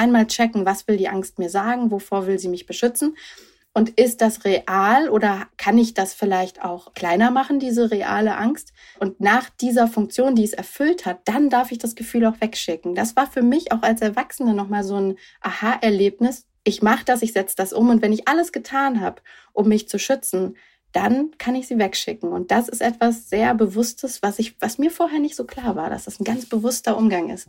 einmal checken, was will die Angst mir sagen, wovor will sie mich beschützen. Und ist das real oder kann ich das vielleicht auch kleiner machen, diese reale Angst? Und nach dieser Funktion, die es erfüllt hat, dann darf ich das Gefühl auch wegschicken. Das war für mich auch als Erwachsene nochmal so ein Aha-Erlebnis. Ich mache das, ich setze das um und wenn ich alles getan habe, um mich zu schützen, dann kann ich sie wegschicken. Und das ist etwas sehr Bewusstes, was, ich, was mir vorher nicht so klar war, dass das ein ganz bewusster Umgang ist.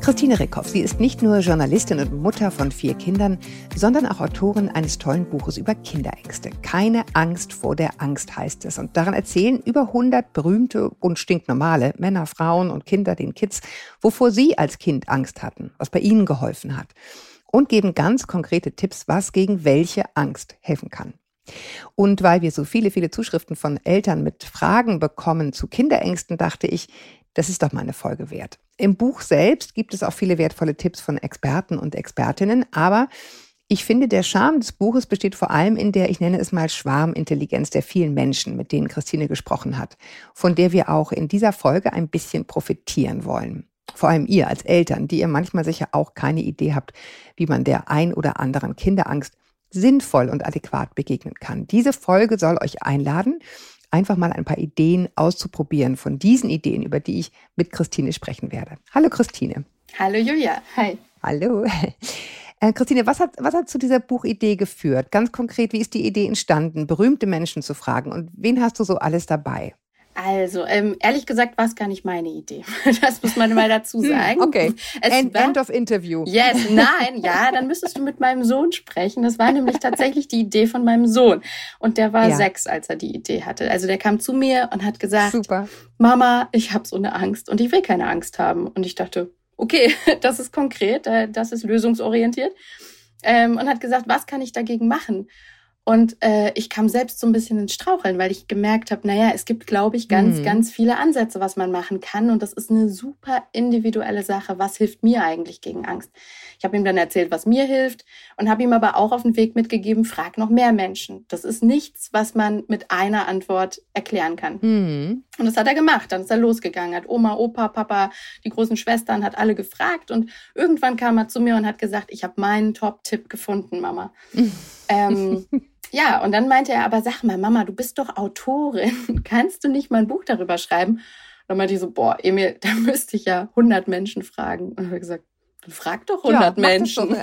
Christine Rickhoff, sie ist nicht nur Journalistin und Mutter von vier Kindern, sondern auch Autorin eines tollen Buches über Kinderängste. Keine Angst vor der Angst heißt es. Und daran erzählen über 100 berühmte und stinknormale Männer, Frauen und Kinder, den Kids, wovor sie als Kind Angst hatten, was bei ihnen geholfen hat. Und geben ganz konkrete Tipps, was gegen welche Angst helfen kann. Und weil wir so viele, viele Zuschriften von Eltern mit Fragen bekommen zu Kinderängsten, dachte ich, das ist doch mal eine Folge wert. Im Buch selbst gibt es auch viele wertvolle Tipps von Experten und Expertinnen, aber ich finde, der Charme des Buches besteht vor allem in der, ich nenne es mal Schwarmintelligenz der vielen Menschen, mit denen Christine gesprochen hat, von der wir auch in dieser Folge ein bisschen profitieren wollen. Vor allem ihr als Eltern, die ihr manchmal sicher auch keine Idee habt, wie man der ein oder anderen Kinderangst sinnvoll und adäquat begegnen kann. Diese Folge soll euch einladen, einfach mal ein paar Ideen auszuprobieren von diesen Ideen, über die ich mit Christine sprechen werde. Hallo Christine. Hallo Julia. Hi. Hallo. Äh, Christine, was hat, was hat zu dieser Buchidee geführt? Ganz konkret, wie ist die Idee entstanden, berühmte Menschen zu fragen? Und wen hast du so alles dabei? Also, ähm, ehrlich gesagt war es gar nicht meine Idee. Das muss man mal dazu hm, sagen. okay. End, war, end, of interview. Yes, nein, ja, dann müsstest du mit meinem Sohn sprechen. Das war nämlich tatsächlich die Idee von meinem Sohn. Und der war ja. sechs, als er die Idee hatte. Also der kam zu mir und hat gesagt, Super. Mama, ich habe so eine Angst und ich will keine Angst haben. Und ich dachte, okay, das ist konkret, äh, das ist lösungsorientiert. Ähm, und hat gesagt, was kann ich dagegen machen? Und äh, ich kam selbst so ein bisschen ins Straucheln, weil ich gemerkt habe, naja, es gibt, glaube ich, ganz, mhm. ganz viele Ansätze, was man machen kann. Und das ist eine super individuelle Sache. Was hilft mir eigentlich gegen Angst? Ich habe ihm dann erzählt, was mir hilft und habe ihm aber auch auf den Weg mitgegeben, frag noch mehr Menschen. Das ist nichts, was man mit einer Antwort erklären kann. Mhm. Und das hat er gemacht. Dann ist er losgegangen, hat Oma, Opa, Papa, die großen Schwestern, hat alle gefragt. Und irgendwann kam er zu mir und hat gesagt, ich habe meinen Top-Tipp gefunden, Mama. ähm, ja, und dann meinte er, aber sag mal, Mama, du bist doch Autorin. Kannst du nicht mal ein Buch darüber schreiben? Und dann meinte ich so, boah, Emil, da müsste ich ja 100 Menschen fragen. Und dann habe ich gesagt, frag doch 100 ja, Menschen.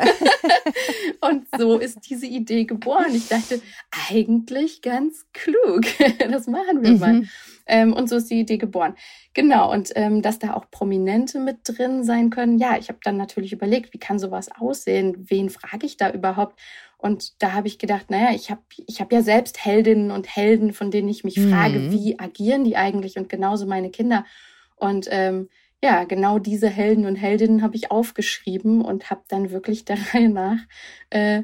und so ist diese Idee geboren. Ich dachte, eigentlich ganz klug. das machen wir mhm. mal. Ähm, und so ist die Idee geboren. Genau, und ähm, dass da auch Prominente mit drin sein können. Ja, ich habe dann natürlich überlegt, wie kann sowas aussehen? Wen frage ich da überhaupt? Und da habe ich gedacht, naja, ich habe ich hab ja selbst Heldinnen und Helden, von denen ich mich mhm. frage, wie agieren die eigentlich und genauso meine Kinder. Und ähm, ja, genau diese Helden und Heldinnen habe ich aufgeschrieben und habe dann wirklich der Reihe nach äh,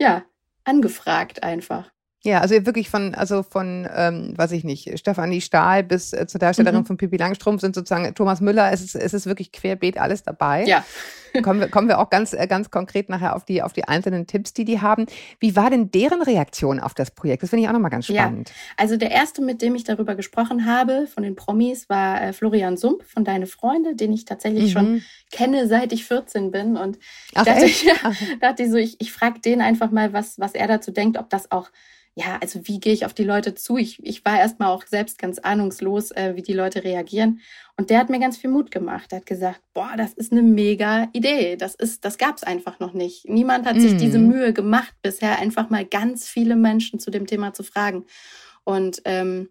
ja angefragt einfach. Ja, also wirklich von, also von, ähm, weiß ich nicht, Stefanie Stahl bis äh, zur Darstellerin mhm. von Pippi Langstrumpf sind sozusagen Thomas Müller, es ist, es ist wirklich querbeet alles dabei. Ja. kommen, wir, kommen wir auch ganz, äh, ganz konkret nachher auf die, auf die einzelnen Tipps, die die haben. Wie war denn deren Reaktion auf das Projekt? Das finde ich auch nochmal ganz spannend. Ja. Also der erste, mit dem ich darüber gesprochen habe, von den Promis, war äh, Florian Sump von Deine Freunde, den ich tatsächlich mhm. schon kenne, seit ich 14 bin. Und Ach, dachte, ich, ja, dachte ich so, ich, ich frage den einfach mal, was, was er dazu denkt, ob das auch ja, also wie gehe ich auf die Leute zu? Ich, ich war erstmal auch selbst ganz ahnungslos, äh, wie die Leute reagieren. Und der hat mir ganz viel Mut gemacht. Er hat gesagt, boah, das ist eine mega Idee. Das ist, das gab's einfach noch nicht. Niemand hat mm. sich diese mhm. Mühe gemacht, bisher einfach mal ganz viele Menschen zu dem Thema zu fragen. Und ähm,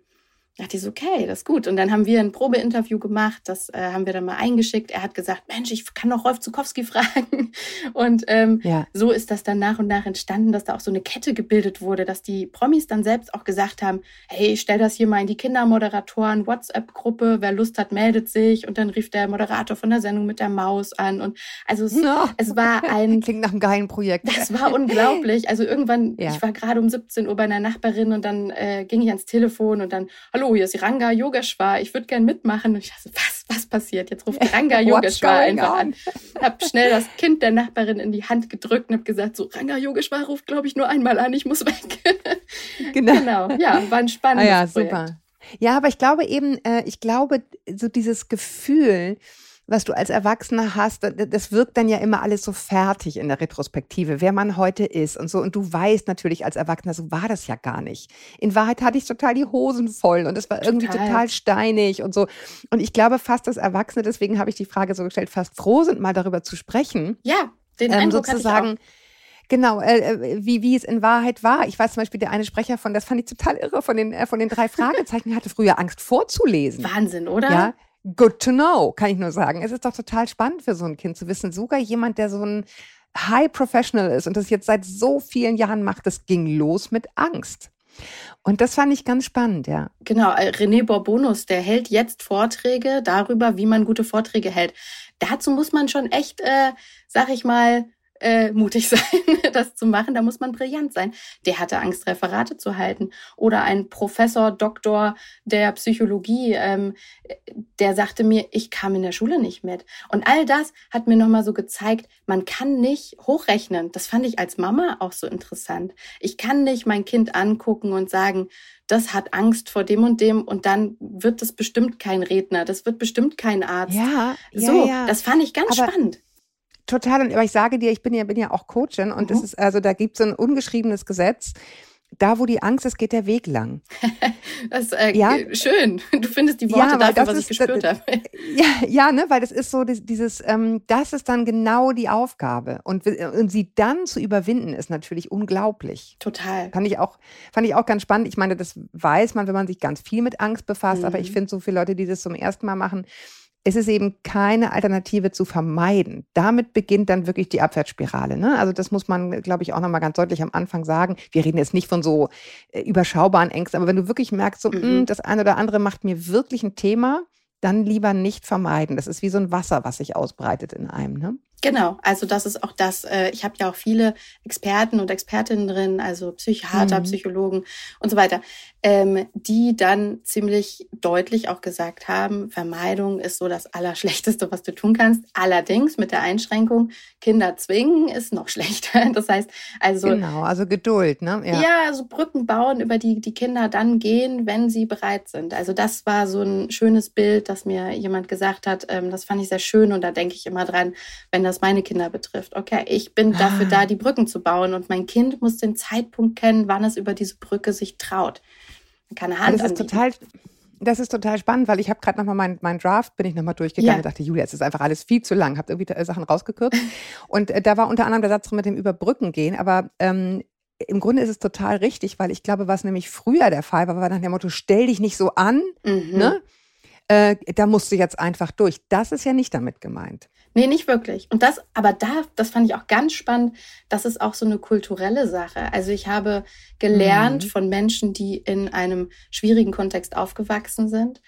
dachte ich so, okay, das ist gut. Und dann haben wir ein Probeinterview gemacht, das äh, haben wir dann mal eingeschickt. Er hat gesagt, Mensch, ich kann doch Rolf Zukowski fragen. Und ähm, ja. so ist das dann nach und nach entstanden, dass da auch so eine Kette gebildet wurde, dass die Promis dann selbst auch gesagt haben, hey, stell das hier mal in die Kindermoderatoren WhatsApp-Gruppe, wer Lust hat, meldet sich. Und dann rief der Moderator von der Sendung mit der Maus an. Und also es, no. es war ein... Klingt nach einem geilen Projekt. Das war unglaublich. Also irgendwann, ja. ich war gerade um 17 Uhr bei einer Nachbarin und dann äh, ging ich ans Telefon und dann, hallo hallo, hier ist Ranga Yogeshwar, ich würde gern mitmachen. Und ich dachte, was, was passiert? Jetzt ruft Ranga Yogeshwar einfach an. Hab schnell das Kind der Nachbarin in die Hand gedrückt und hab gesagt, so, Ranga Yogeshwar ruft, glaube ich, nur einmal an, ich muss weg. Genau. genau. Ja, war ein spannendes ah ja, Projekt. super. Ja, aber ich glaube eben, äh, ich glaube, so dieses Gefühl, was du als Erwachsener hast, das wirkt dann ja immer alles so fertig in der Retrospektive, wer man heute ist und so. Und du weißt natürlich als Erwachsener, so war das ja gar nicht. In Wahrheit hatte ich total die Hosen voll und es war irgendwie total. total steinig und so. Und ich glaube fast, dass Erwachsene, deswegen habe ich die Frage so gestellt, fast froh sind, mal darüber zu sprechen. Ja, den ähm, Eindruck sozusagen. Genau, äh, äh, wie, wie es in Wahrheit war. Ich weiß zum Beispiel, der eine Sprecher von, das fand ich total irre, von den, äh, von den drei Fragezeichen, hatte früher Angst vorzulesen. Wahnsinn, oder? Ja, good to know, kann ich nur sagen. Es ist doch total spannend für so ein Kind zu wissen, sogar jemand, der so ein High Professional ist und das jetzt seit so vielen Jahren macht, das ging los mit Angst. Und das fand ich ganz spannend, ja. Genau, äh, René Borbonus, der hält jetzt Vorträge darüber, wie man gute Vorträge hält. Dazu muss man schon echt, äh, sag ich mal, äh, mutig sein, das zu machen. Da muss man brillant sein. Der hatte Angst, Referate zu halten. Oder ein Professor, Doktor der Psychologie, ähm, der sagte mir, ich kam in der Schule nicht mit. Und all das hat mir nochmal so gezeigt, man kann nicht hochrechnen. Das fand ich als Mama auch so interessant. Ich kann nicht mein Kind angucken und sagen, das hat Angst vor dem und dem und dann wird das bestimmt kein Redner, das wird bestimmt kein Arzt. Ja, so, ja, ja. das fand ich ganz Aber spannend. Total. Aber ich sage dir, ich bin ja, bin ja auch Coachin und mhm. es ist, also da gibt es so ein ungeschriebenes Gesetz. Da, wo die Angst ist, geht der Weg lang. das ist äh, ja? schön. Du findest die Worte ja, dafür, was ist, ich gespürt habe. Ja, ja, ne, weil das ist so dieses, ähm, das ist dann genau die Aufgabe. Und, und sie dann zu überwinden, ist natürlich unglaublich. Total. Fand ich auch, fand ich auch ganz spannend. Ich meine, das weiß man, wenn man sich ganz viel mit Angst befasst, mhm. aber ich mhm. finde so viele Leute, die das zum ersten Mal machen, es ist eben keine Alternative zu vermeiden. Damit beginnt dann wirklich die Abwärtsspirale. Ne? Also das muss man, glaube ich, auch nochmal ganz deutlich am Anfang sagen. Wir reden jetzt nicht von so äh, überschaubaren Ängsten, aber wenn du wirklich merkst, so, mhm. mh, hm, das eine oder andere macht mir wirklich ein Thema, dann lieber nicht vermeiden. Das ist wie so ein Wasser, was sich ausbreitet in einem. Ne? Genau, also das ist auch das, äh, ich habe ja auch viele Experten und Expertinnen drin, also Psychiater, mhm. Psychologen und so weiter, ähm, die dann ziemlich deutlich auch gesagt haben, Vermeidung ist so das Allerschlechteste, was du tun kannst. Allerdings mit der Einschränkung, Kinder zwingen ist noch schlechter. Das heißt, also. Genau, also Geduld, ne? Ja, ja also Brücken bauen, über die die Kinder dann gehen, wenn sie bereit sind. Also das war so ein schönes Bild, das mir jemand gesagt hat. Ähm, das fand ich sehr schön und da denke ich immer dran, wenn das das meine Kinder betrifft. Okay, ich bin dafür da, ah. die Brücken zu bauen und mein Kind muss den Zeitpunkt kennen, wann es über diese Brücke sich traut. Keine Hand das ist total das ist total spannend, weil ich habe gerade nochmal meinen mein Draft, bin ich nochmal durchgegangen ja. und dachte, Julia, es ist einfach alles viel zu lang, habe irgendwie Sachen rausgekürzt. und äh, da war unter anderem der Satz drin mit dem Überbrücken gehen, aber ähm, im Grunde ist es total richtig, weil ich glaube, was nämlich früher der Fall war, war nach dem Motto, stell dich nicht so an, mhm. ne? Äh, da musst du jetzt einfach durch. Das ist ja nicht damit gemeint. Nee, nicht wirklich. Und das, aber da, das fand ich auch ganz spannend, das ist auch so eine kulturelle Sache. Also ich habe gelernt mhm. von Menschen, die in einem schwierigen Kontext aufgewachsen sind.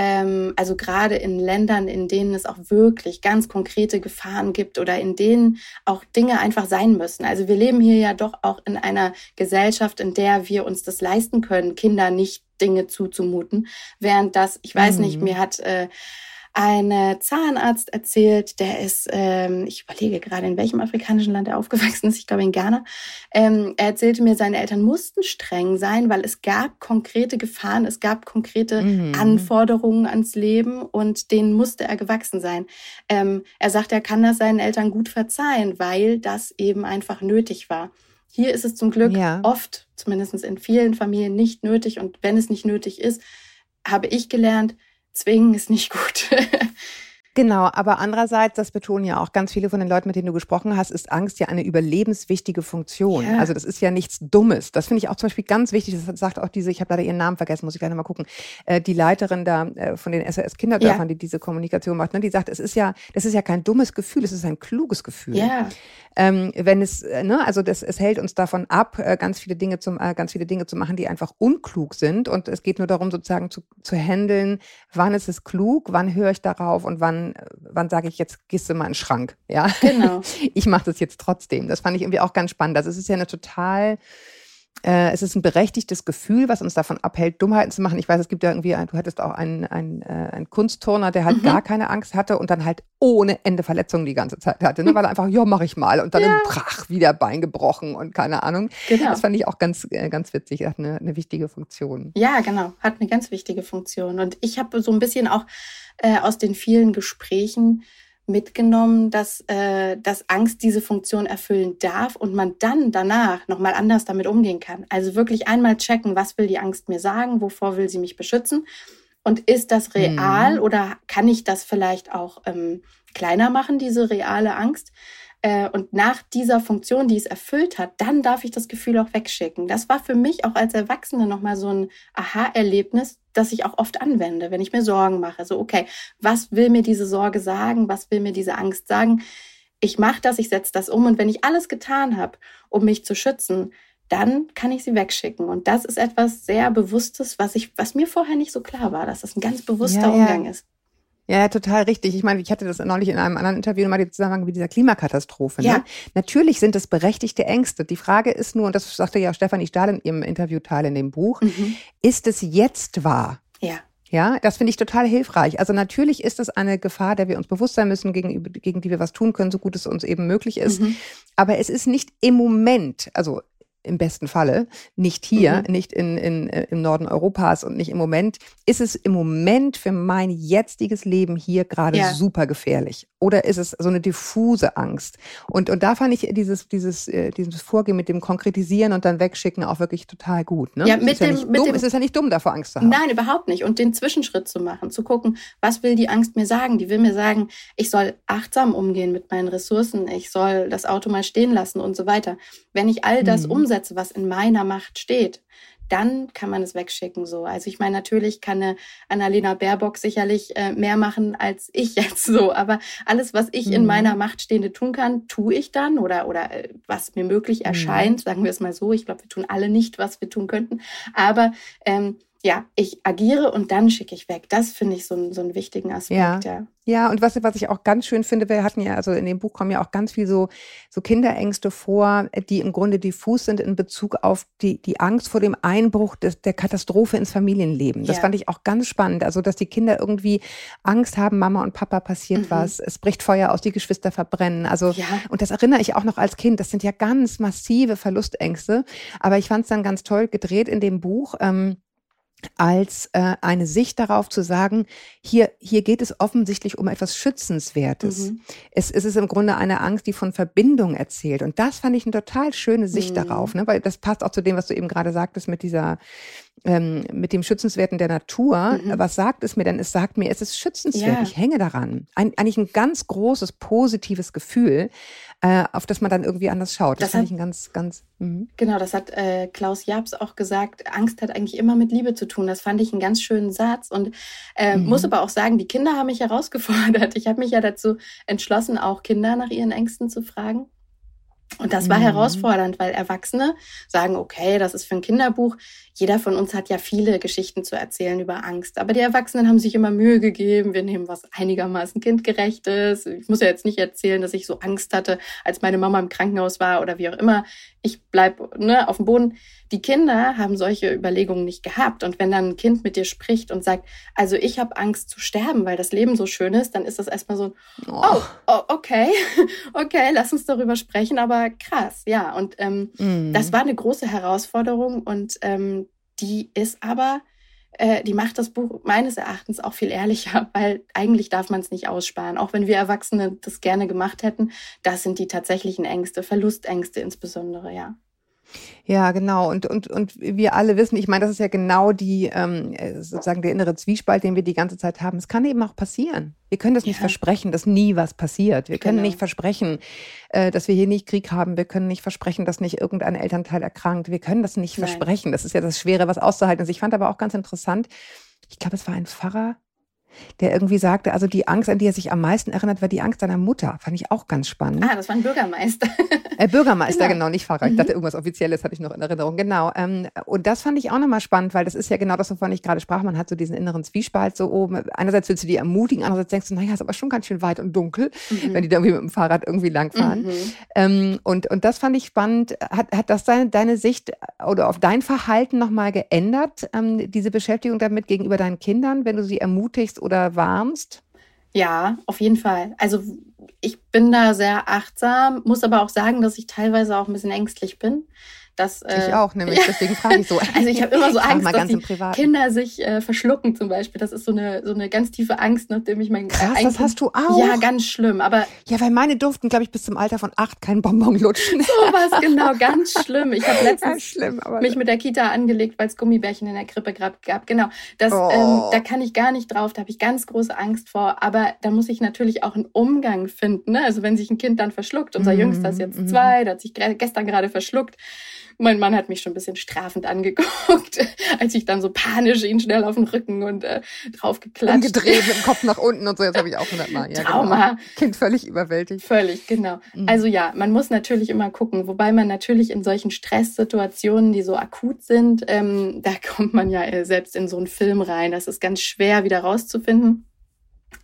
Ähm, also gerade in Ländern, in denen es auch wirklich ganz konkrete Gefahren gibt oder in denen auch Dinge einfach sein müssen. Also wir leben hier ja doch auch in einer Gesellschaft, in der wir uns das leisten können, Kinder nicht Dinge zuzumuten. Während das, ich weiß mhm. nicht, mir hat äh, ein Zahnarzt erzählt, der ist, ähm, ich überlege gerade, in welchem afrikanischen Land er aufgewachsen ist, ich glaube in Ghana. Ähm, er erzählte mir, seine Eltern mussten streng sein, weil es gab konkrete Gefahren, es gab konkrete mhm. Anforderungen ans Leben und denen musste er gewachsen sein. Ähm, er sagt, er kann das seinen Eltern gut verzeihen, weil das eben einfach nötig war. Hier ist es zum Glück ja. oft, zumindest in vielen Familien, nicht nötig. Und wenn es nicht nötig ist, habe ich gelernt, zwingen ist nicht gut. Genau, aber andererseits, das betonen ja auch ganz viele von den Leuten, mit denen du gesprochen hast, ist Angst ja eine überlebenswichtige Funktion. Ja. Also das ist ja nichts Dummes. Das finde ich auch zum Beispiel ganz wichtig. Das sagt auch diese, ich habe leider ihren Namen vergessen, muss ich gleich mal gucken, äh, die Leiterin da äh, von den SOS Kinderdörfern, ja. die diese Kommunikation macht, ne? die sagt, es ist ja, das ist ja kein dummes Gefühl, es ist ein kluges Gefühl. Ja. Ähm, wenn es, äh, ne, also das, es hält uns davon ab, äh, ganz viele Dinge zum, äh, ganz viele Dinge zu machen, die einfach unklug sind. Und es geht nur darum, sozusagen zu, zu handeln, wann ist es klug, wann höre ich darauf und wann, wann sage ich jetzt, gehst du mal in den Schrank. Ja, genau. ich mache das jetzt trotzdem. Das fand ich irgendwie auch ganz spannend. Das ist ja eine total äh, es ist ein berechtigtes Gefühl, was uns davon abhält, Dummheiten zu machen. Ich weiß, es gibt ja irgendwie, du hattest auch einen, einen, äh, einen Kunstturner, der halt mhm. gar keine Angst hatte und dann halt ohne Ende Verletzungen die ganze Zeit hatte, ne? weil er einfach, ja, mach ich mal. Und dann ja. brach wieder Bein gebrochen und keine Ahnung. Genau. Das fand ich auch ganz, äh, ganz witzig. Hat eine, eine wichtige Funktion. Ja, genau. Hat eine ganz wichtige Funktion. Und ich habe so ein bisschen auch äh, aus den vielen Gesprächen mitgenommen, dass, äh, dass Angst diese Funktion erfüllen darf und man dann danach nochmal anders damit umgehen kann. Also wirklich einmal checken, was will die Angst mir sagen, wovor will sie mich beschützen und ist das real mhm. oder kann ich das vielleicht auch ähm, kleiner machen, diese reale Angst? Äh, und nach dieser Funktion, die es erfüllt hat, dann darf ich das Gefühl auch wegschicken. Das war für mich auch als Erwachsene nochmal so ein Aha-Erlebnis, das ich auch oft anwende, wenn ich mir Sorgen mache. So, okay, was will mir diese Sorge sagen? Was will mir diese Angst sagen? Ich mache das, ich setze das um und wenn ich alles getan habe, um mich zu schützen, dann kann ich sie wegschicken. Und das ist etwas sehr Bewusstes, was ich, was mir vorher nicht so klar war, dass das ein ganz bewusster ja, Umgang ja. ist. Ja, total richtig. Ich meine, ich hatte das neulich in einem anderen Interview mal die Zusammenhang mit dieser Klimakatastrophe. Ne? Ja. Natürlich sind es berechtigte Ängste. Die Frage ist nur, und das sagte ja Stefanie Stahl in ihrem Interviewteil in dem Buch, mhm. ist es jetzt wahr? Ja. Ja, das finde ich total hilfreich. Also natürlich ist es eine Gefahr, der wir uns bewusst sein müssen, gegen, gegen die wir was tun können, so gut es uns eben möglich ist. Mhm. Aber es ist nicht im Moment, also im besten Falle, nicht hier, mhm. nicht in, in, äh, im Norden Europas und nicht im Moment, ist es im Moment für mein jetziges Leben hier gerade ja. super gefährlich. Oder ist es so eine diffuse Angst? Und, und da fand ich dieses, dieses, äh, dieses Vorgehen mit dem Konkretisieren und dann wegschicken auch wirklich total gut. Ne? Ja, mit ist dem, ja nicht mit dumm, dem, es ist ja nicht dumm, davor Angst zu haben. Nein, überhaupt nicht. Und den Zwischenschritt zu machen, zu gucken, was will die Angst mir sagen? Die will mir sagen, ich soll achtsam umgehen mit meinen Ressourcen, ich soll das Auto mal stehen lassen und so weiter. Wenn ich all das mhm. umsetze, was in meiner Macht steht, dann kann man es wegschicken so. Also ich meine, natürlich kann eine Annalena Baerbock sicherlich äh, mehr machen als ich jetzt so, aber alles, was ich mhm. in meiner Macht stehende tun kann, tue ich dann oder oder äh, was mir möglich mhm. erscheint, mhm. sagen wir es mal so. Ich glaube, wir tun alle nicht, was wir tun könnten, aber ähm, ja, ich agiere und dann schicke ich weg. Das finde ich so, so einen wichtigen Aspekt. Ja. ja. Ja, und was, was ich auch ganz schön finde, wir hatten ja, also in dem Buch kommen ja auch ganz viel so, so Kinderängste vor, die im Grunde diffus sind in Bezug auf die, die Angst vor dem Einbruch des, der Katastrophe ins Familienleben. Das ja. fand ich auch ganz spannend. Also, dass die Kinder irgendwie Angst haben, Mama und Papa passiert mhm. was, es bricht Feuer aus, die Geschwister verbrennen. Also, ja. und das erinnere ich auch noch als Kind. Das sind ja ganz massive Verlustängste. Aber ich fand es dann ganz toll gedreht in dem Buch. Ähm, als äh, eine Sicht darauf zu sagen, hier, hier geht es offensichtlich um etwas Schützenswertes. Mhm. Es, es ist im Grunde eine Angst, die von Verbindung erzählt. Und das fand ich eine total schöne Sicht mhm. darauf, ne? weil das passt auch zu dem, was du eben gerade sagtest mit dieser, ähm, mit dem Schützenswerten der Natur. Mhm. Was sagt es mir denn? Es sagt mir, es ist schützenswert. Ja. Ich hänge daran. Ein, eigentlich ein ganz großes, positives Gefühl äh, auf das man dann irgendwie anders schaut. Das, das fand ich ein ganz, ganz. Mh. Genau, das hat äh, Klaus Jabs auch gesagt. Angst hat eigentlich immer mit Liebe zu tun. Das fand ich einen ganz schönen Satz und äh, mhm. muss aber auch sagen, die Kinder haben mich herausgefordert. Ich habe mich ja dazu entschlossen, auch Kinder nach ihren Ängsten zu fragen. Und das war mhm. herausfordernd, weil Erwachsene sagen, okay, das ist für ein Kinderbuch. Jeder von uns hat ja viele Geschichten zu erzählen über Angst. Aber die Erwachsenen haben sich immer Mühe gegeben. Wir nehmen was einigermaßen kindgerechtes. Ich muss ja jetzt nicht erzählen, dass ich so Angst hatte, als meine Mama im Krankenhaus war oder wie auch immer. Ich bleib ne, auf dem Boden. Die Kinder haben solche Überlegungen nicht gehabt. Und wenn dann ein Kind mit dir spricht und sagt, also ich habe Angst zu sterben, weil das Leben so schön ist, dann ist das erstmal so, oh, oh, oh okay, okay, lass uns darüber sprechen, aber krass, ja. Und ähm, mm. das war eine große Herausforderung und ähm, die ist aber, äh, die macht das Buch meines Erachtens auch viel ehrlicher, weil eigentlich darf man es nicht aussparen. Auch wenn wir Erwachsene das gerne gemacht hätten, das sind die tatsächlichen Ängste, Verlustängste insbesondere, ja. Ja, genau. Und, und, und wir alle wissen, ich meine, das ist ja genau die, ähm, sozusagen der innere Zwiespalt, den wir die ganze Zeit haben. Es kann eben auch passieren. Wir können das ja. nicht versprechen, dass nie was passiert. Wir können genau. nicht versprechen, äh, dass wir hier nicht Krieg haben. Wir können nicht versprechen, dass nicht irgendein Elternteil erkrankt. Wir können das nicht Nein. versprechen. Das ist ja das Schwere, was auszuhalten ist. Ich fand aber auch ganz interessant, ich glaube, es war ein Pfarrer, der irgendwie sagte, also die Angst, an die er sich am meisten erinnert, war die Angst seiner Mutter. Fand ich auch ganz spannend. Ah, das war ein Bürgermeister. Äh, Bürgermeister, genau, genau nicht Pfarrer. Ich dachte, mhm. irgendwas Offizielles hatte ich noch in Erinnerung. Genau. Ähm, und das fand ich auch nochmal spannend, weil das ist ja genau das, wovon ich gerade sprach. Man hat so diesen inneren Zwiespalt so oben. Einerseits willst du die ermutigen, andererseits denkst du, naja, ist aber schon ganz schön weit und dunkel, mhm. wenn die da irgendwie mit dem Fahrrad irgendwie langfahren. Mhm. Ähm, und, und das fand ich spannend. Hat, hat das deine, deine Sicht oder auf dein Verhalten nochmal geändert, ähm, diese Beschäftigung damit gegenüber deinen Kindern, wenn du sie ermutigst oder warnst? Ja, auf jeden Fall. Also ich bin da sehr achtsam, muss aber auch sagen, dass ich teilweise auch ein bisschen ängstlich bin. Dass, äh, ich auch, nämlich, deswegen frage ich so. Also ich habe immer so Angst, dass die Kinder sich äh, verschlucken zum Beispiel. Das ist so eine, so eine ganz tiefe Angst, nachdem ich mein äh, Krass, das hast du auch? Ja, ganz schlimm. Aber ja, weil meine durften, glaube ich, bis zum Alter von acht keinen Bonbon lutschen. So was, genau, ganz schlimm. Ich habe letztens schlimm, mich mit der Kita angelegt, weil es Gummibärchen in der Krippe gab. Genau, das, oh. ähm, da kann ich gar nicht drauf, da habe ich ganz große Angst vor. Aber da muss ich natürlich auch einen Umgang finden. Ne? Also wenn sich ein Kind dann verschluckt, unser mm, Jüngster ist jetzt mm. zwei, der hat sich gestern gerade verschluckt mein Mann hat mich schon ein bisschen strafend angeguckt, als ich dann so panisch ihn schnell auf den Rücken und äh, drauf geklatscht. Umgedreht mit dem Kopf nach unten und so, jetzt habe ich auch hundertmal. Ja, genau. Trauma. Genau. Kind völlig überwältigt. Völlig, genau. Mhm. Also ja, man muss natürlich immer gucken, wobei man natürlich in solchen Stresssituationen, die so akut sind, ähm, da kommt man ja äh, selbst in so einen Film rein. Das ist ganz schwer wieder rauszufinden.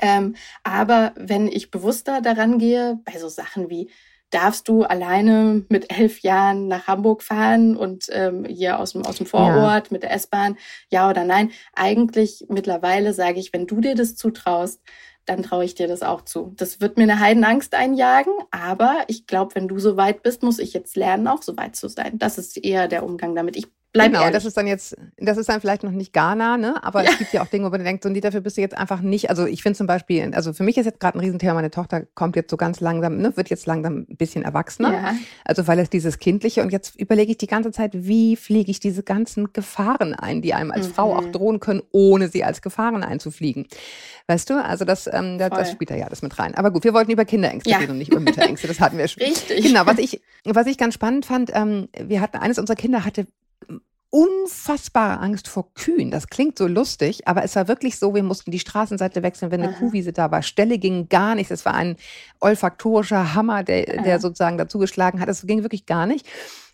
Ähm, aber wenn ich bewusster daran gehe, bei so Sachen wie darfst du alleine mit elf Jahren nach Hamburg fahren und ähm, hier aus dem, aus dem Vorort ja. mit der S-Bahn, ja oder nein? Eigentlich mittlerweile sage ich, wenn du dir das zutraust, dann traue ich dir das auch zu. Das wird mir eine Heidenangst einjagen, aber ich glaube, wenn du so weit bist, muss ich jetzt lernen, auch so weit zu sein. Das ist eher der Umgang damit. Ich Bleib genau, ehrlich. das ist dann jetzt, das ist dann vielleicht noch nicht Ghana, ne? Aber ja. es gibt ja auch Dinge, wo man denkt, so, nee, dafür bist du jetzt einfach nicht. Also ich finde zum Beispiel, also für mich ist jetzt gerade ein Riesenthema, meine Tochter kommt jetzt so ganz langsam, ne, wird jetzt langsam ein bisschen erwachsener. Ja. Also weil es dieses Kindliche und jetzt überlege ich die ganze Zeit, wie fliege ich diese ganzen Gefahren ein, die einem als mhm. Frau auch drohen können, ohne sie als Gefahren einzufliegen. Weißt du, also das, ähm, das, das spielt da ja alles mit rein. Aber gut, wir wollten über Kinderängste ja. reden und nicht über Mütterängste. Das hatten wir schon. Richtig. Genau, was ich, was ich ganz spannend fand, ähm, wir hatten, eines unserer Kinder hatte unfassbare Angst vor Kühen. Das klingt so lustig, aber es war wirklich so, wir mussten die Straßenseite wechseln, wenn eine Aha. Kuhwiese da war. Stelle ging gar nicht. Es war ein olfaktorischer Hammer, der, der sozusagen dazugeschlagen hat. Es ging wirklich gar nicht.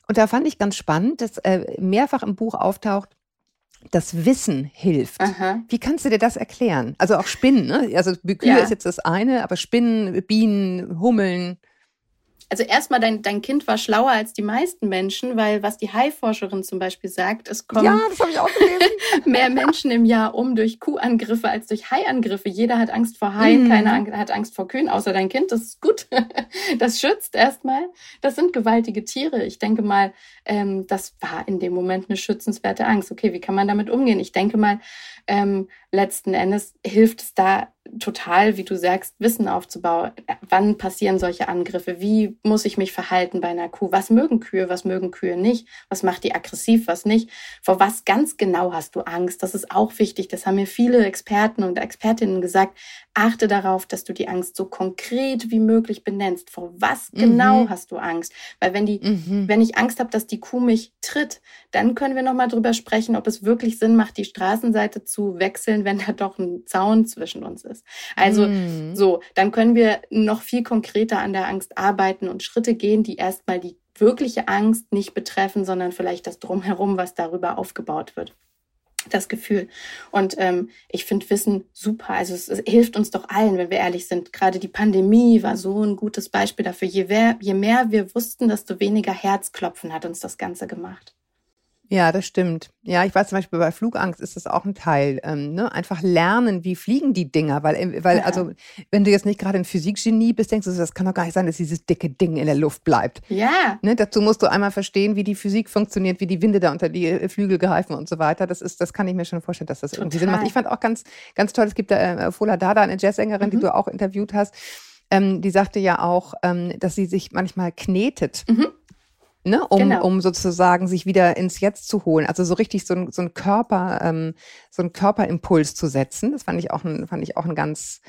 Und da fand ich ganz spannend, dass äh, mehrfach im Buch auftaucht, das Wissen hilft. Aha. Wie kannst du dir das erklären? Also auch Spinnen, ne? Also Kühe ja. ist jetzt das eine, aber Spinnen, Bienen, Hummeln also erstmal, dein, dein Kind war schlauer als die meisten Menschen, weil was die Haiforscherin zum Beispiel sagt, es kommen ja, mehr Menschen im Jahr um durch Kuhangriffe als durch Haiangriffe. Jeder hat Angst vor Haien, mm. keiner hat Angst vor Kühen, außer dein Kind. Das ist gut. Das schützt erstmal. Das sind gewaltige Tiere. Ich denke mal, ähm, das war in dem Moment eine schützenswerte Angst. Okay, wie kann man damit umgehen? Ich denke mal, ähm, letzten Endes hilft es da total, wie du sagst, Wissen aufzubauen. Wann passieren solche Angriffe? Wie muss ich mich verhalten bei einer Kuh? Was mögen Kühe? Was mögen Kühe nicht? Was macht die aggressiv? Was nicht? Vor was ganz genau hast du Angst? Das ist auch wichtig. Das haben mir viele Experten und Expertinnen gesagt. Achte darauf, dass du die Angst so konkret wie möglich benennst. Vor was genau mhm. hast du Angst? Weil wenn die, mhm. wenn ich Angst habe, dass die Kuh mich tritt, dann können wir nochmal drüber sprechen, ob es wirklich Sinn macht, die Straßenseite zu wechseln, wenn da doch ein Zaun zwischen uns ist. Also mhm. so, dann können wir noch viel konkreter an der Angst arbeiten und Schritte gehen, die erstmal die wirkliche Angst nicht betreffen, sondern vielleicht das drumherum, was darüber aufgebaut wird das Gefühl. Und ähm, ich finde Wissen super. Also es, es, hilft uns doch allen, wenn wir ehrlich sind. Gerade die Pandemie war so ein gutes Beispiel dafür. Je, wer, je mehr wir wussten, desto weniger Herzklopfen hat uns das Ganze gemacht. Ja, das stimmt. Ja, ich weiß zum Beispiel bei Flugangst ist das auch ein Teil. Ähm, ne? Einfach lernen, wie fliegen die Dinger. Weil, äh, weil ja. also, wenn du jetzt nicht gerade ein Physikgenie bist, denkst du, das kann doch gar nicht sein, dass dieses dicke Ding in der Luft bleibt. Ja. Ne? Dazu musst du einmal verstehen, wie die Physik funktioniert, wie die Winde da unter die äh, Flügel greifen und so weiter. Das ist, das kann ich mir schon vorstellen, dass das Total. irgendwie Sinn macht. Ich fand auch ganz, ganz toll, es gibt da äh, Fola Dada, eine Jazzsängerin, mhm. die du auch interviewt hast. Ähm, die sagte ja auch, ähm, dass sie sich manchmal knetet. Mhm ne, um, genau. um sozusagen sich wieder ins Jetzt zu holen. Also so richtig so ein, so ein Körper, ähm, so ein Körperimpuls zu setzen. Das fand ich auch ein, fand ich auch ein ganz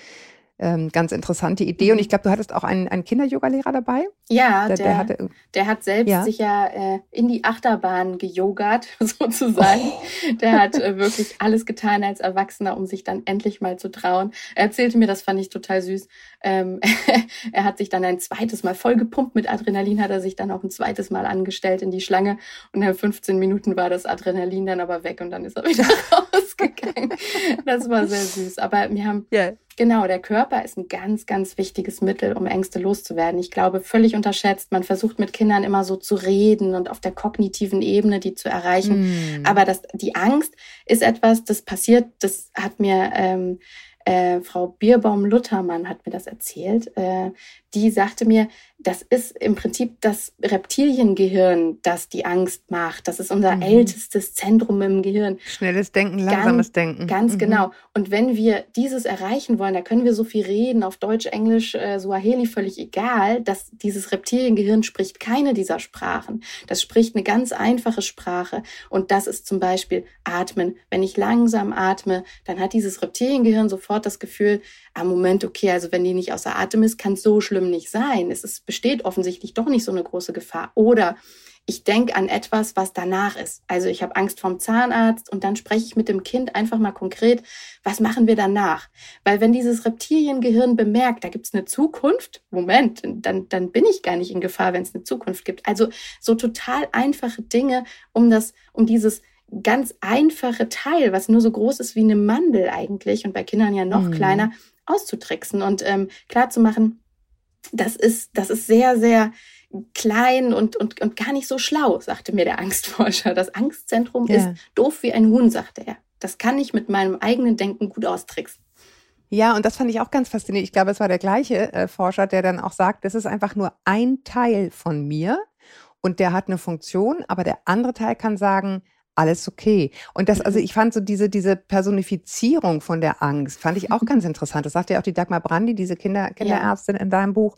ähm, ganz interessante Idee. Mhm. Und ich glaube, du hattest auch einen, einen Kinder-Yoga-Lehrer dabei. Ja, der, der, der, hatte, der hat selbst ja. sich ja äh, in die Achterbahn gejogert, sozusagen. Oh. Der hat äh, wirklich alles getan als Erwachsener, um sich dann endlich mal zu trauen. Er erzählte mir, das fand ich total süß. Ähm, er hat sich dann ein zweites Mal voll gepumpt mit Adrenalin, hat er sich dann auch ein zweites Mal angestellt in die Schlange. Und nach 15 Minuten war das Adrenalin dann aber weg und dann ist er wieder rausgegangen. Das war sehr süß. Aber wir haben yeah. Genau, der Körper ist ein ganz, ganz wichtiges Mittel, um Ängste loszuwerden. Ich glaube, völlig unterschätzt. Man versucht mit Kindern immer so zu reden und auf der kognitiven Ebene die zu erreichen. Mm. Aber das, die Angst ist etwas, das passiert, das hat mir ähm, äh, Frau Bierbaum-Luthermann hat mir das erzählt. Äh, die sagte mir, das ist im Prinzip das Reptiliengehirn, das die Angst macht. Das ist unser mhm. ältestes Zentrum im Gehirn. Schnelles Denken, langsames ganz, Denken. Ganz mhm. genau. Und wenn wir dieses erreichen wollen, da können wir so viel reden, auf Deutsch, Englisch, äh, Suaheli, völlig egal, dass dieses Reptiliengehirn spricht keine dieser Sprachen. Das spricht eine ganz einfache Sprache. Und das ist zum Beispiel Atmen. Wenn ich langsam atme, dann hat dieses Reptiliengehirn sofort das Gefühl, am ah, Moment, okay, also wenn die nicht außer Atem ist, kann es so schlimm nicht sein. Es ist, besteht offensichtlich doch nicht so eine große Gefahr. Oder ich denke an etwas, was danach ist. Also ich habe Angst vom Zahnarzt und dann spreche ich mit dem Kind einfach mal konkret, was machen wir danach? Weil wenn dieses Reptiliengehirn bemerkt, da gibt es eine Zukunft, Moment, dann, dann bin ich gar nicht in Gefahr, wenn es eine Zukunft gibt. Also so total einfache Dinge, um das, um dieses ganz einfache Teil, was nur so groß ist wie eine Mandel eigentlich und bei Kindern ja noch mhm. kleiner, auszutricksen und ähm, klar zu machen, das ist, das ist sehr, sehr klein und, und, und gar nicht so schlau, sagte mir der Angstforscher. Das Angstzentrum ja. ist doof wie ein Huhn, sagte er. Das kann ich mit meinem eigenen Denken gut austricksen. Ja, und das fand ich auch ganz faszinierend. Ich glaube, es war der gleiche äh, Forscher, der dann auch sagt, das ist einfach nur ein Teil von mir und der hat eine Funktion, aber der andere Teil kann sagen, alles okay. Und das, also mhm. ich fand so diese, diese Personifizierung von der Angst, fand ich auch mhm. ganz interessant. Das sagt ja auch die Dagmar Brandi, diese Kinder, Kinderärztin ja. in deinem Buch.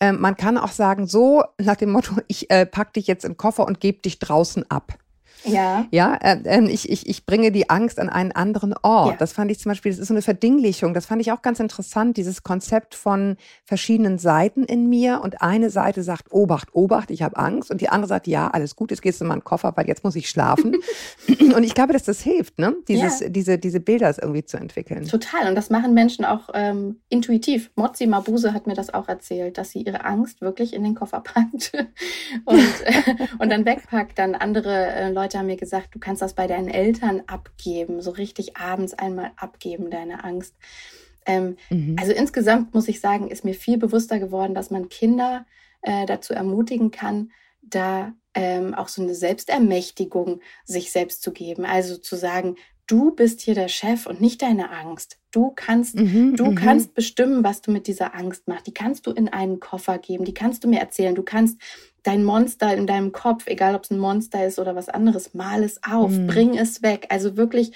Ähm, man kann auch sagen, so nach dem Motto, ich äh, pack dich jetzt in den Koffer und gebe dich draußen ab. Ja. Ja, äh, ich, ich, ich bringe die Angst an einen anderen Ort. Ja. Das fand ich zum Beispiel, das ist so eine Verdinglichung. Das fand ich auch ganz interessant, dieses Konzept von verschiedenen Seiten in mir. Und eine Seite sagt, Obacht, Obacht, ich habe Angst. Und die andere sagt, ja, alles gut, jetzt gehst du in meinen Koffer, weil jetzt muss ich schlafen. und ich glaube, dass das hilft, ne? Dieses, ja. diese, diese Bilder irgendwie zu entwickeln. Total. Und das machen Menschen auch ähm, intuitiv. Mozzi Mabuse hat mir das auch erzählt, dass sie ihre Angst wirklich in den Koffer packt und, und dann wegpackt. Dann andere äh, Leute Leute haben mir gesagt, du kannst das bei deinen Eltern abgeben, so richtig abends einmal abgeben, deine Angst. Ähm, mhm. Also insgesamt muss ich sagen, ist mir viel bewusster geworden, dass man Kinder äh, dazu ermutigen kann, da ähm, auch so eine Selbstermächtigung sich selbst zu geben. Also zu sagen, du bist hier der Chef und nicht deine Angst. Du kannst, mhm, du mhm. kannst bestimmen, was du mit dieser Angst machst. Die kannst du in einen Koffer geben, die kannst du mir erzählen. Du kannst dein Monster in deinem Kopf, egal ob es ein Monster ist oder was anderes, mal es auf, mhm. bring es weg. Also wirklich,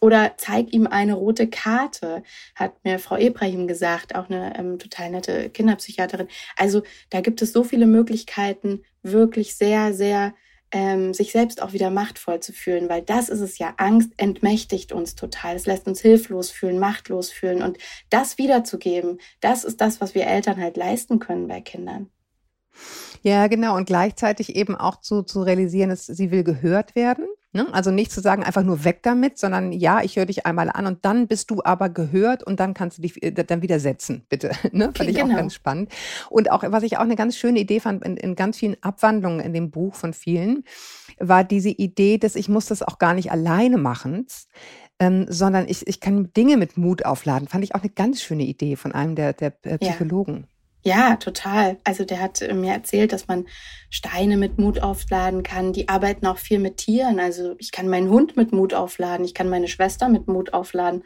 oder zeig ihm eine rote Karte, hat mir Frau Ibrahim gesagt, auch eine ähm, total nette Kinderpsychiaterin. Also da gibt es so viele Möglichkeiten, wirklich sehr, sehr ähm, sich selbst auch wieder machtvoll zu fühlen, weil das ist es ja. Angst entmächtigt uns total. Es lässt uns hilflos fühlen, machtlos fühlen. Und das wiederzugeben, das ist das, was wir Eltern halt leisten können bei Kindern. Ja, genau. Und gleichzeitig eben auch zu, zu realisieren, dass sie will gehört werden. Ne? Also nicht zu sagen, einfach nur weg damit, sondern ja, ich höre dich einmal an und dann bist du aber gehört und dann kannst du dich äh, dann wieder setzen, bitte. Ne? Fand ich genau. auch ganz spannend. Und auch, was ich auch eine ganz schöne Idee fand, in, in ganz vielen Abwandlungen in dem Buch von vielen, war diese Idee, dass ich muss das auch gar nicht alleine machen, ähm, sondern ich, ich kann Dinge mit Mut aufladen. Fand ich auch eine ganz schöne Idee von einem der, der äh, Psychologen. Ja. Ja, total. Also der hat äh, mir erzählt, dass man Steine mit Mut aufladen kann. Die arbeiten auch viel mit Tieren. Also ich kann meinen Hund mit Mut aufladen, ich kann meine Schwester mit Mut aufladen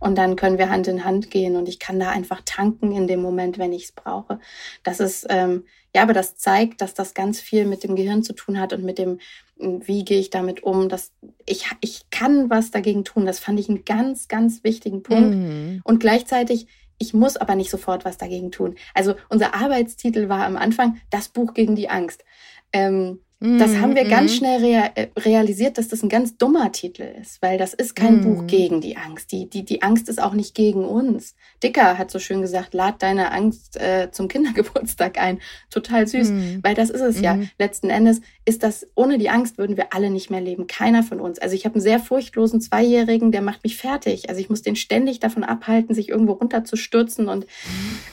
und dann können wir Hand in Hand gehen und ich kann da einfach tanken in dem Moment, wenn ich es brauche. Das ist ähm, ja, aber das zeigt, dass das ganz viel mit dem Gehirn zu tun hat und mit dem, wie gehe ich damit um, dass ich, ich kann was dagegen tun. Das fand ich einen ganz, ganz wichtigen Punkt. Mhm. Und gleichzeitig ich muss aber nicht sofort was dagegen tun. Also unser Arbeitstitel war am Anfang das Buch gegen die Angst. Ähm, Das haben wir ganz mhm. schnell rea äh, realisiert, dass das ein ganz dummer Titel ist, weil das ist kein mm. Buch gegen die Angst. Die, die, die Angst ist auch nicht gegen uns. Dicker hat so schön gesagt, lad deine Angst äh, zum Kindergeburtstag ein. Total süß, mm. weil das ist es mm. ja. Mhm. Letzten Endes ist das, ohne die Angst würden wir alle nicht mehr leben. Keiner von uns. Also ich habe einen sehr furchtlosen Zweijährigen, der macht mich fertig. Also ich muss den ständig davon abhalten, sich irgendwo runterzustürzen und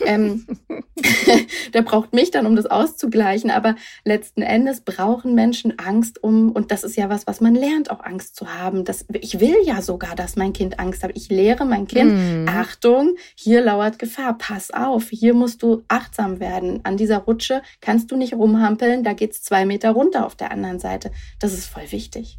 ähm, der braucht mich dann, um das auszugleichen. Aber letzten Endes brauchen Menschen Angst um, und das ist ja was, was man lernt, auch Angst zu haben. Das, ich will ja sogar, dass mein Kind Angst hat. Ich lehre mein Kind, mm. Achtung, hier lauert Gefahr, pass auf, hier musst du achtsam werden. An dieser Rutsche kannst du nicht rumhampeln, da geht's zwei Meter runter auf der anderen Seite. Das ist voll wichtig.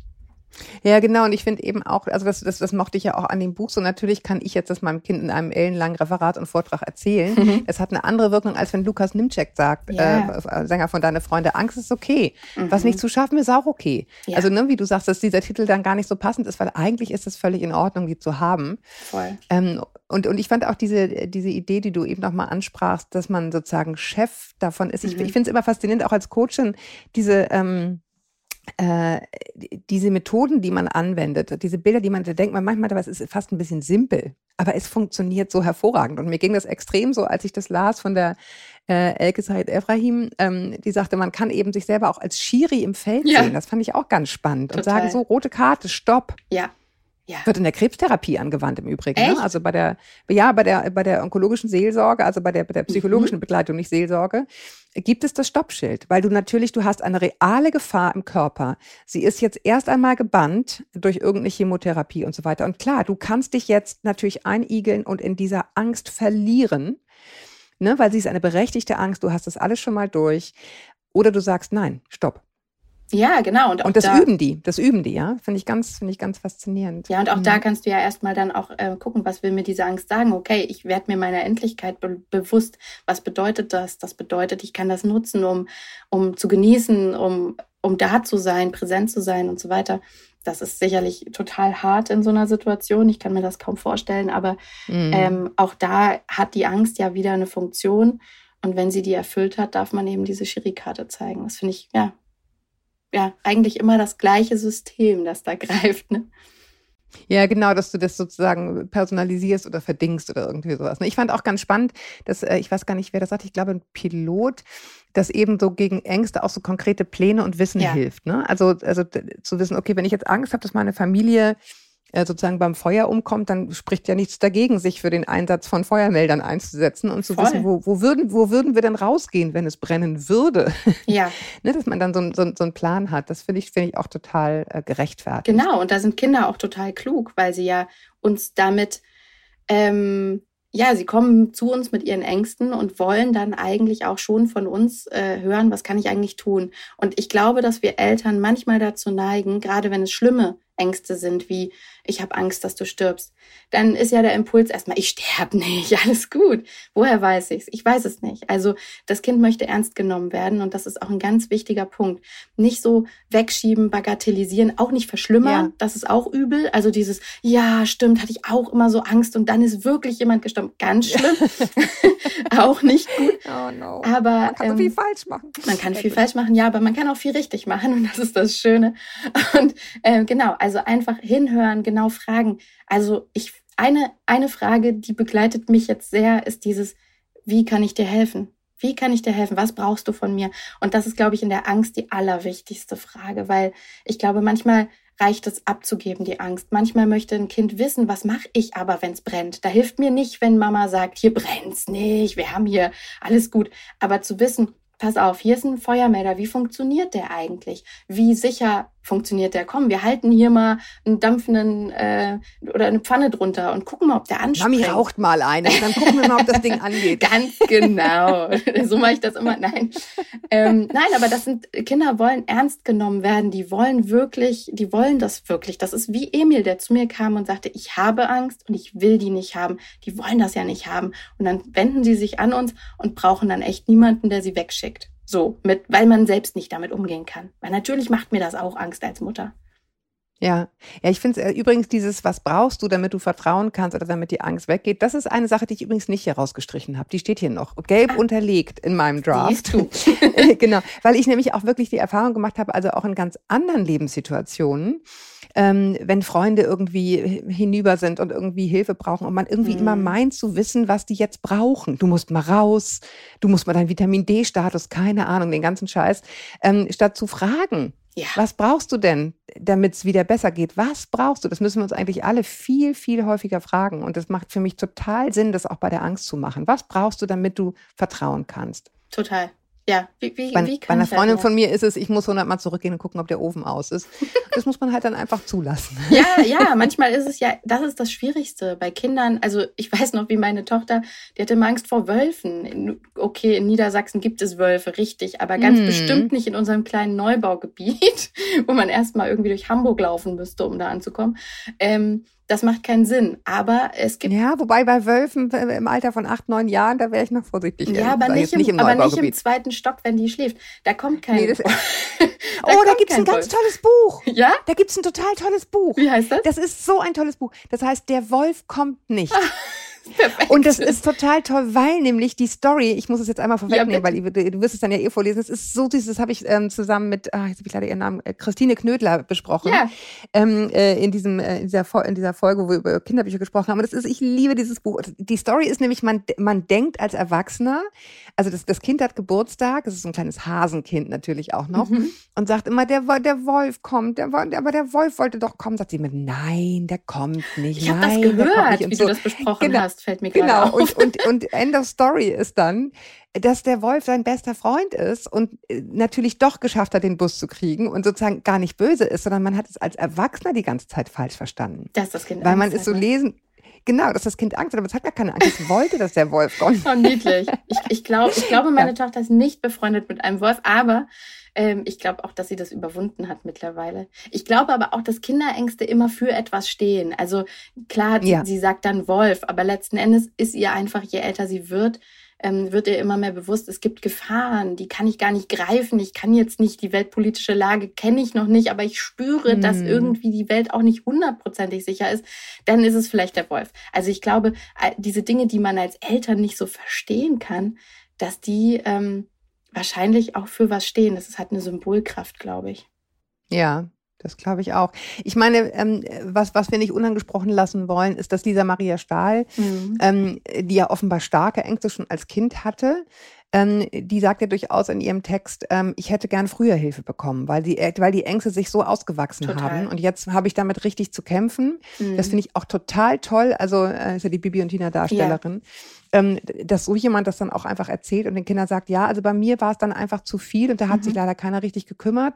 Ja, genau. Und ich finde eben auch, also das, das, das mochte ich ja auch an dem Buch. So natürlich kann ich jetzt das meinem Kind in einem ellenlangen Referat und Vortrag erzählen. Mhm. Es hat eine andere Wirkung, als wenn Lukas Nimczek sagt, yeah. äh, Sänger von Deine Freunde, Angst ist okay. Mhm. Was nicht zu schaffen ist auch okay. Ja. Also, ne, wie du sagst, dass dieser Titel dann gar nicht so passend ist, weil eigentlich ist es völlig in Ordnung, die zu haben. Voll. Ähm, und, und ich fand auch diese, diese Idee, die du eben nochmal ansprachst, dass man sozusagen Chef davon ist. Mhm. Ich, ich finde es immer faszinierend, auch als Coachin, diese, ähm, äh, diese Methoden, die man anwendet, diese Bilder, die man, da denkt man manchmal, das ist fast ein bisschen simpel, aber es funktioniert so hervorragend. Und mir ging das extrem so, als ich das las von der äh, Elke Said Ephraim, ähm, die sagte, man kann eben sich selber auch als Schiri im Feld ja. sehen. Das fand ich auch ganz spannend. Total. Und sagen so, rote Karte, stopp. Ja. Ja. Wird in der Krebstherapie angewandt im Übrigen. Ne? Also bei der, ja, bei der, bei der onkologischen Seelsorge, also bei der, bei der mhm. psychologischen mhm. Begleitung, nicht Seelsorge, gibt es das Stoppschild, weil du natürlich, du hast eine reale Gefahr im Körper. Sie ist jetzt erst einmal gebannt durch irgendeine Chemotherapie und so weiter. Und klar, du kannst dich jetzt natürlich einigeln und in dieser Angst verlieren, ne, weil sie ist eine berechtigte Angst. Du hast das alles schon mal durch. Oder du sagst, nein, stopp. Ja, genau. Und, und das da, üben die, das üben die, ja. Finde ich ganz, finde ich ganz faszinierend. Ja, und auch mhm. da kannst du ja erstmal dann auch äh, gucken, was will mir diese Angst sagen. Okay, ich werde mir meiner Endlichkeit be bewusst. Was bedeutet das? Das bedeutet, ich kann das nutzen, um, um zu genießen, um, um da zu sein, präsent zu sein und so weiter. Das ist sicherlich total hart in so einer Situation. Ich kann mir das kaum vorstellen, aber mhm. ähm, auch da hat die Angst ja wieder eine Funktion. Und wenn sie die erfüllt hat, darf man eben diese Schirikarte zeigen. Das finde ich, ja, ja eigentlich immer das gleiche System, das da greift. Ne? Ja, genau, dass du das sozusagen personalisierst oder verdingst oder irgendwie sowas. Ne? Ich fand auch ganz spannend, dass, äh, ich weiß gar nicht, wer das sagt, ich glaube ein Pilot, dass eben so gegen Ängste auch so konkrete Pläne und Wissen ja. hilft. Ne? Also, also zu wissen, okay, wenn ich jetzt Angst habe, dass meine Familie sozusagen beim Feuer umkommt, dann spricht ja nichts dagegen, sich für den Einsatz von Feuermeldern einzusetzen und zu Voll. wissen, wo, wo, würden, wo würden wir denn rausgehen, wenn es brennen würde? Ja. ne, dass man dann so, so, so einen Plan hat. Das finde ich, finde ich auch total äh, gerechtfertigt. Genau, und da sind Kinder auch total klug, weil sie ja uns damit ähm, ja, sie kommen zu uns mit ihren Ängsten und wollen dann eigentlich auch schon von uns äh, hören, was kann ich eigentlich tun. Und ich glaube, dass wir Eltern manchmal dazu neigen, gerade wenn es schlimme Ängste sind, wie ich habe Angst, dass du stirbst, dann ist ja der Impuls erstmal, ich sterbe nicht, alles gut. Woher weiß ich's? Ich weiß es nicht. Also das Kind möchte ernst genommen werden und das ist auch ein ganz wichtiger Punkt. Nicht so wegschieben, bagatellisieren, auch nicht verschlimmern, ja. das ist auch übel. Also dieses, ja, stimmt, hatte ich auch immer so Angst und dann ist wirklich jemand gestorben. Ganz schlimm. auch nicht gut. Oh no. Aber man kann ähm, so viel falsch machen. Man kann viel falsch machen, ja, aber man kann auch viel richtig machen und das ist das Schöne. Und äh, genau, also einfach hinhören, genau fragen. Also ich, eine, eine Frage, die begleitet mich jetzt sehr, ist dieses, wie kann ich dir helfen? Wie kann ich dir helfen? Was brauchst du von mir? Und das ist, glaube ich, in der Angst die allerwichtigste Frage, weil ich glaube, manchmal reicht es abzugeben, die Angst. Manchmal möchte ein Kind wissen, was mache ich aber, wenn es brennt. Da hilft mir nicht, wenn Mama sagt, hier brennt's nicht, wir haben hier alles gut. Aber zu wissen, pass auf, hier ist ein Feuermelder. Wie funktioniert der eigentlich? Wie sicher funktioniert der? Komm, wir halten hier mal einen dampfenden äh, oder eine Pfanne drunter und gucken mal, ob der anspringt. Mami raucht mal eine, dann gucken wir mal, ob das Ding angeht. Ganz genau. so mache ich das immer. Nein, ähm, nein, aber das sind Kinder wollen ernst genommen werden. Die wollen wirklich, die wollen das wirklich. Das ist wie Emil, der zu mir kam und sagte, ich habe Angst und ich will die nicht haben. Die wollen das ja nicht haben. Und dann wenden sie sich an uns und brauchen dann echt niemanden, der sie wegschickt. So, mit, weil man selbst nicht damit umgehen kann. Weil natürlich macht mir das auch Angst als Mutter. Ja, ja, ich finde äh, übrigens dieses, was brauchst du, damit du vertrauen kannst oder damit die Angst weggeht, das ist eine Sache, die ich übrigens nicht herausgestrichen habe. Die steht hier noch, gelb ah, unterlegt in meinem Draft. Du. genau, weil ich nämlich auch wirklich die Erfahrung gemacht habe, also auch in ganz anderen Lebenssituationen, ähm, wenn Freunde irgendwie hinüber sind und irgendwie Hilfe brauchen und man irgendwie mhm. immer meint zu wissen, was die jetzt brauchen. Du musst mal raus, du musst mal deinen Vitamin D-Status, keine Ahnung, den ganzen Scheiß, ähm, statt zu fragen, ja. Was brauchst du denn, damit es wieder besser geht? Was brauchst du? Das müssen wir uns eigentlich alle viel, viel häufiger fragen. Und das macht für mich total Sinn, das auch bei der Angst zu machen. Was brauchst du, damit du vertrauen kannst? Total. Ja, wie, wie, bei, wie kann bei einer Freundin von mir ist es, ich muss hundertmal zurückgehen und gucken, ob der Ofen aus ist. Das muss man halt dann einfach zulassen. Ja, ja, manchmal ist es ja, das ist das Schwierigste bei Kindern. Also ich weiß noch, wie meine Tochter, die hatte immer Angst vor Wölfen. Okay, in Niedersachsen gibt es Wölfe, richtig, aber ganz hm. bestimmt nicht in unserem kleinen Neubaugebiet, wo man erstmal irgendwie durch Hamburg laufen müsste, um da anzukommen. Ähm, das macht keinen Sinn. Aber es gibt. Ja, wobei bei Wölfen äh, im Alter von acht, neun Jahren, da wäre ich noch vorsichtig. Ja, aber nicht, im, nicht im, aber nicht im zweiten Stock, wenn die schläft. Da kommt kein. Nee, das, da oh, da gibt's ein ganz Wolf. tolles Buch. Ja? Da gibt's ein total tolles Buch. Wie heißt das? Das ist so ein tolles Buch. Das heißt, der Wolf kommt nicht. Perfekt. Und das ist total toll, weil nämlich die Story, ich muss es jetzt einmal vorwegnehmen, ja, weil du, du wirst es dann ja eh vorlesen, es ist so süß, das habe ich ähm, zusammen mit, ah, jetzt habe ich leider ihren Namen, äh, Christine Knödler besprochen, ja. ähm, äh, in, diesem, äh, in, dieser, in dieser Folge, wo wir über Kinderbücher gesprochen haben. Und das ist, ich liebe dieses Buch. Die Story ist nämlich, man, man denkt als Erwachsener, also das, das Kind hat Geburtstag, es ist so ein kleines Hasenkind natürlich auch noch, mhm. und sagt immer, der, der Wolf kommt, der, aber der Wolf wollte doch kommen, sagt sie mir, nein, der kommt nicht. Ich habe das gehört, wie so. du das besprochen genau. hast hast, fällt mir genau. gerade auf. Und, und, und End of Story ist dann, dass der Wolf sein bester Freund ist und äh, natürlich doch geschafft hat, den Bus zu kriegen und sozusagen gar nicht böse ist, sondern man hat es als Erwachsener die ganze Zeit falsch verstanden. Das Kind Weil man es so lesen, Genau, dass das Kind Angst hat, aber es hat gar keine Angst. Es wollte, dass der Wolf kommt. Oh, niedlich. Ich, ich, glaub, ich glaube, meine ja. Tochter ist nicht befreundet mit einem Wolf, aber ähm, ich glaube auch, dass sie das überwunden hat mittlerweile. Ich glaube aber auch, dass Kinderängste immer für etwas stehen. Also klar, ja. sie, sie sagt dann Wolf, aber letzten Endes ist ihr einfach, je älter sie wird, ähm, wird ihr immer mehr bewusst, es gibt Gefahren, die kann ich gar nicht greifen. Ich kann jetzt nicht, die weltpolitische Lage kenne ich noch nicht, aber ich spüre, hm. dass irgendwie die Welt auch nicht hundertprozentig sicher ist. Dann ist es vielleicht der Wolf. Also ich glaube, diese Dinge, die man als Eltern nicht so verstehen kann, dass die ähm, wahrscheinlich auch für was stehen. Das hat eine Symbolkraft, glaube ich. Ja, das glaube ich auch. Ich meine, ähm, was, was wir nicht unangesprochen lassen wollen, ist, dass Lisa Maria Stahl, mhm. ähm, die ja offenbar starke Ängste schon als Kind hatte, ähm, die sagt ja durchaus in ihrem Text, ähm, ich hätte gern früher Hilfe bekommen, weil die, weil die Ängste sich so ausgewachsen total. haben. Und jetzt habe ich damit richtig zu kämpfen. Mhm. Das finde ich auch total toll. Also äh, ist ja die Bibi und Tina Darstellerin. Ja ähm, dass so jemand das dann auch einfach erzählt und den Kindern sagt, ja, also bei mir war es dann einfach zu viel und da hat mhm. sich leider keiner richtig gekümmert.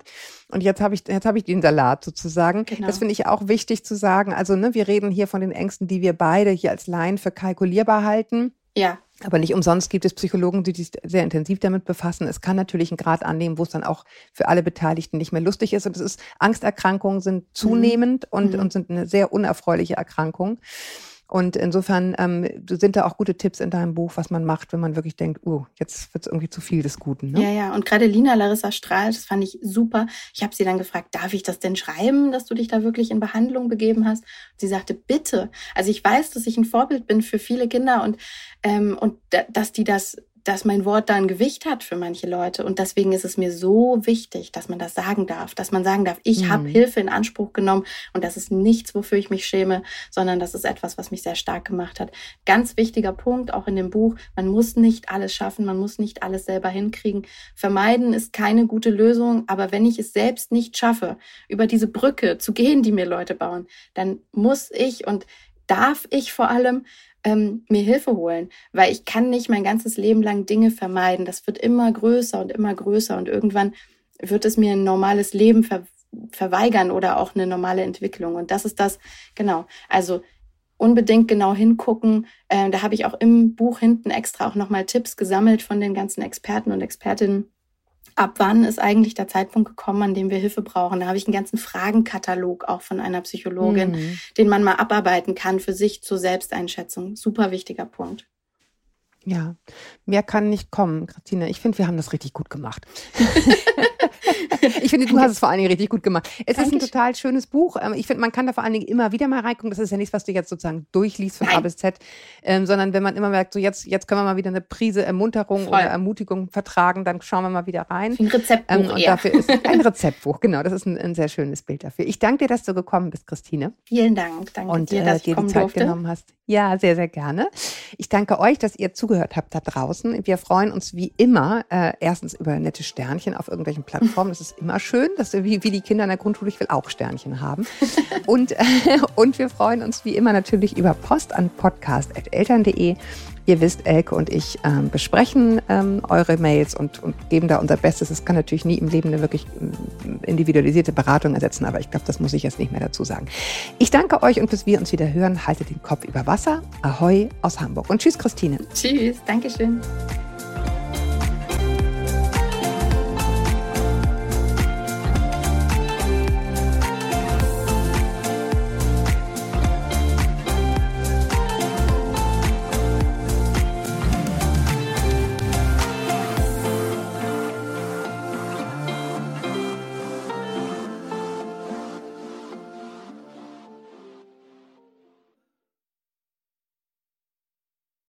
Und jetzt habe ich, jetzt habe ich den Salat sozusagen. Genau. Das finde ich auch wichtig zu sagen. Also, ne, wir reden hier von den Ängsten, die wir beide hier als Laien für kalkulierbar halten. Ja. Aber nicht umsonst gibt es Psychologen, die sich sehr intensiv damit befassen. Es kann natürlich einen Grad annehmen, wo es dann auch für alle Beteiligten nicht mehr lustig ist. Und es ist, Angsterkrankungen sind mhm. zunehmend mhm. und, und sind eine sehr unerfreuliche Erkrankung. Und insofern ähm, sind da auch gute Tipps in deinem Buch, was man macht, wenn man wirklich denkt, oh, jetzt wird es irgendwie zu viel des Guten. Ne? Ja, ja. Und gerade Lina Larissa Strahl, das fand ich super. Ich habe sie dann gefragt, darf ich das denn schreiben, dass du dich da wirklich in Behandlung begeben hast? Und sie sagte, bitte. Also ich weiß, dass ich ein Vorbild bin für viele Kinder und, ähm, und dass die das dass mein Wort da ein Gewicht hat für manche Leute. Und deswegen ist es mir so wichtig, dass man das sagen darf, dass man sagen darf, ich mhm. habe Hilfe in Anspruch genommen und das ist nichts, wofür ich mich schäme, sondern das ist etwas, was mich sehr stark gemacht hat. Ganz wichtiger Punkt auch in dem Buch, man muss nicht alles schaffen, man muss nicht alles selber hinkriegen. Vermeiden ist keine gute Lösung, aber wenn ich es selbst nicht schaffe, über diese Brücke zu gehen, die mir Leute bauen, dann muss ich und darf ich vor allem ähm, mir Hilfe holen, weil ich kann nicht mein ganzes Leben lang Dinge vermeiden. Das wird immer größer und immer größer und irgendwann wird es mir ein normales Leben ver verweigern oder auch eine normale Entwicklung. Und das ist das, genau. Also unbedingt genau hingucken. Äh, da habe ich auch im Buch hinten extra auch nochmal Tipps gesammelt von den ganzen Experten und Expertinnen ab wann ist eigentlich der Zeitpunkt gekommen, an dem wir Hilfe brauchen. Da habe ich einen ganzen Fragenkatalog auch von einer Psychologin, mhm. den man mal abarbeiten kann für sich zur Selbsteinschätzung. Super wichtiger Punkt. Ja, mehr kann nicht kommen, Christine. Ich finde, wir haben das richtig gut gemacht. ich finde, du hast es vor allen Dingen richtig gut gemacht. Es Danke. ist ein total schönes Buch. Ähm, ich finde, man kann da vor allen Dingen immer wieder mal reingucken. Das ist ja nichts, was du jetzt sozusagen durchliest von Nein. A bis Z, ähm, sondern wenn man immer merkt, so jetzt, jetzt können wir mal wieder eine Prise Ermunterung Voll. oder Ermutigung vertragen, dann schauen wir mal wieder rein. Ein Rezeptbuch. Ähm, und eher. dafür ist ein Rezeptbuch, genau. Das ist ein, ein, sehr schönes Bild dafür. Ich danke dir, dass du gekommen bist, Christine. Vielen Dank. Danke und, dir, dass äh, dir die Zeit durfte. genommen hast. Ja, sehr, sehr gerne. Ich danke euch, dass ihr zugehört habt da draußen. Wir freuen uns wie immer äh, erstens über nette Sternchen auf irgendwelchen Plattformen. Das ist immer schön, dass wir wie, wie die Kinder in der Grundschule, ich will auch Sternchen haben. und, äh, und wir freuen uns wie immer natürlich über Post an podcast.eltern.de. Ihr wisst, Elke und ich ähm, besprechen ähm, eure Mails und, und geben da unser Bestes. Es kann natürlich nie im Leben eine wirklich ähm, individualisierte Beratung ersetzen, aber ich glaube, das muss ich jetzt nicht mehr dazu sagen. Ich danke euch und bis wir uns wieder hören, haltet den Kopf über Wasser. Ahoi aus Hamburg. Und tschüss, Christine. Tschüss, Dankeschön.